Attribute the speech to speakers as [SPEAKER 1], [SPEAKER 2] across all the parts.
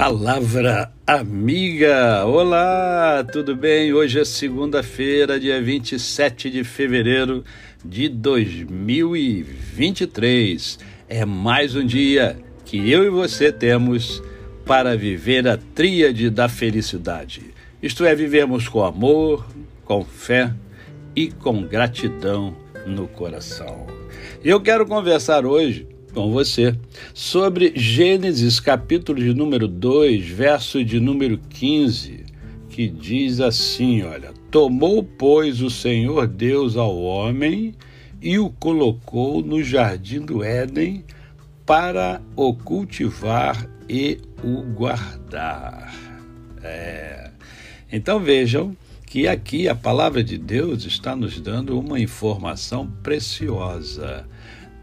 [SPEAKER 1] Palavra amiga! Olá, tudo bem? Hoje é segunda-feira, dia 27 de fevereiro de 2023. É mais um dia que eu e você temos para viver a tríade da felicidade. Isto é, vivemos com amor, com fé e com gratidão no coração. Eu quero conversar hoje com você sobre Gênesis capítulo de número 2, verso de número 15, que diz assim, olha: Tomou, pois, o Senhor Deus ao homem e o colocou no jardim do Éden para o cultivar e o guardar. É. Então vejam que aqui a palavra de Deus está nos dando uma informação preciosa.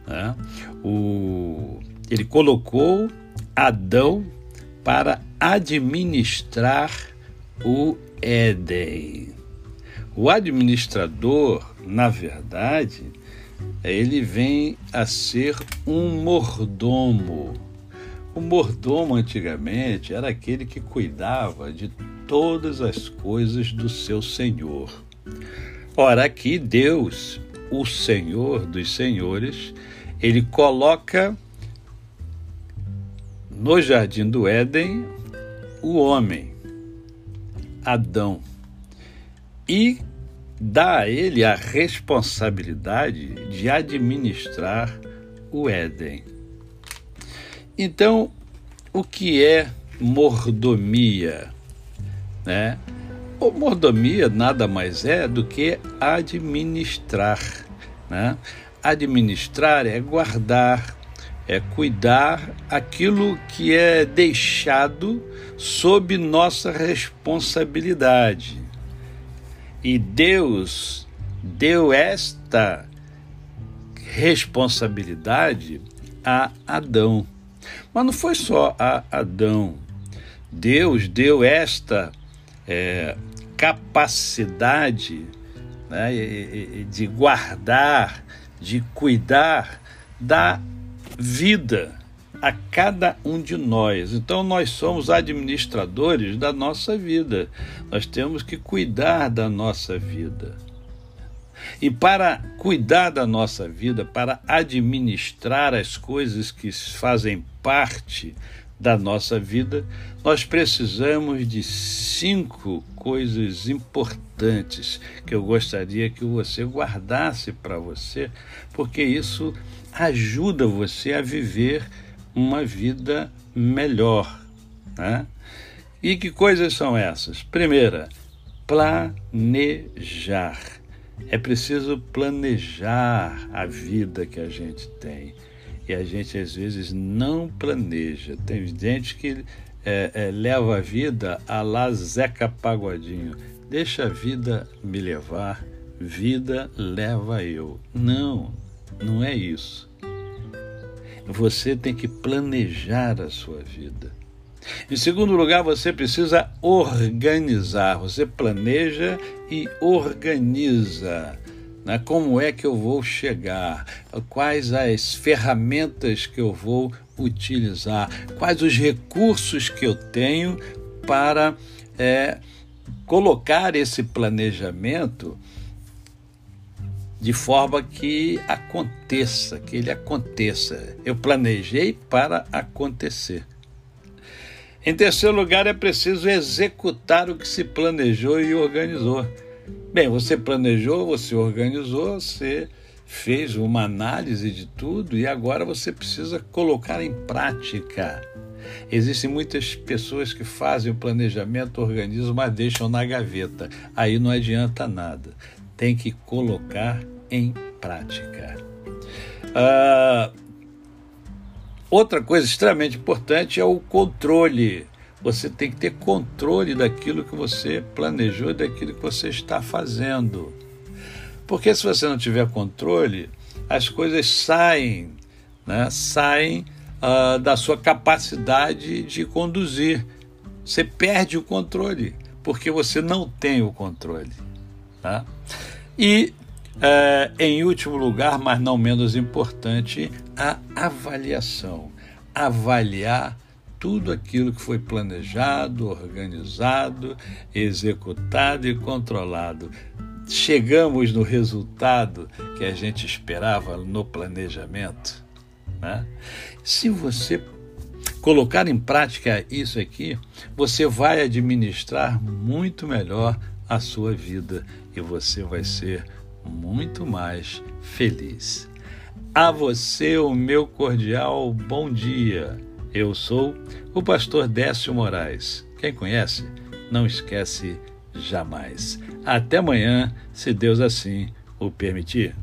[SPEAKER 1] Né? O, ele colocou Adão para administrar o Éden. O administrador, na verdade, ele vem a ser um mordomo. O mordomo antigamente era aquele que cuidava de todas as coisas do seu senhor. Ora, aqui Deus, o Senhor dos Senhores, ele coloca no jardim do Éden o homem, Adão, e dá a ele a responsabilidade de administrar o Éden. Então, o que é mordomia? Né? O mordomia nada mais é do que administrar. Né? Administrar é guardar, é cuidar aquilo que é deixado sob nossa responsabilidade. E Deus deu esta responsabilidade a Adão. Mas não foi só a Adão. Deus deu esta é, capacidade né, de guardar, de cuidar da vida a cada um de nós. Então, nós somos administradores da nossa vida, nós temos que cuidar da nossa vida. E para cuidar da nossa vida, para administrar as coisas que fazem parte da nossa vida, nós precisamos de cinco coisas importantes que eu gostaria que você guardasse para você, porque isso ajuda você a viver uma vida melhor. Né? E que coisas são essas? Primeira, planejar. É preciso planejar a vida que a gente tem e a gente às vezes não planeja. Tem gente que é, é, leva a vida a lá Zeca Pagodinho. Deixa a vida me levar, vida leva eu. Não, não é isso. Você tem que planejar a sua vida. Em segundo lugar, você precisa organizar. Você planeja e organiza né? como é que eu vou chegar, quais as ferramentas que eu vou utilizar, quais os recursos que eu tenho para é, colocar esse planejamento de forma que aconteça, que ele aconteça. Eu planejei para acontecer. Em terceiro lugar, é preciso executar o que se planejou e organizou. Bem, você planejou, você organizou, você fez uma análise de tudo e agora você precisa colocar em prática. Existem muitas pessoas que fazem o planejamento, organizam, mas deixam na gaveta. Aí não adianta nada. Tem que colocar em prática. Ah, outra coisa extremamente importante é o controle você tem que ter controle daquilo que você planejou, daquilo que você está fazendo. Porque se você não tiver controle, as coisas saem, né? saem uh, da sua capacidade de conduzir. Você perde o controle, porque você não tem o controle. Tá? E, uh, em último lugar, mas não menos importante, a avaliação. Avaliar tudo aquilo que foi planejado, organizado, executado e controlado. Chegamos no resultado que a gente esperava no planejamento. Né? Se você colocar em prática isso aqui, você vai administrar muito melhor a sua vida e você vai ser muito mais feliz. A você o meu cordial bom dia. Eu sou o pastor Décio Moraes. Quem conhece, não esquece jamais. Até amanhã, se Deus assim o permitir.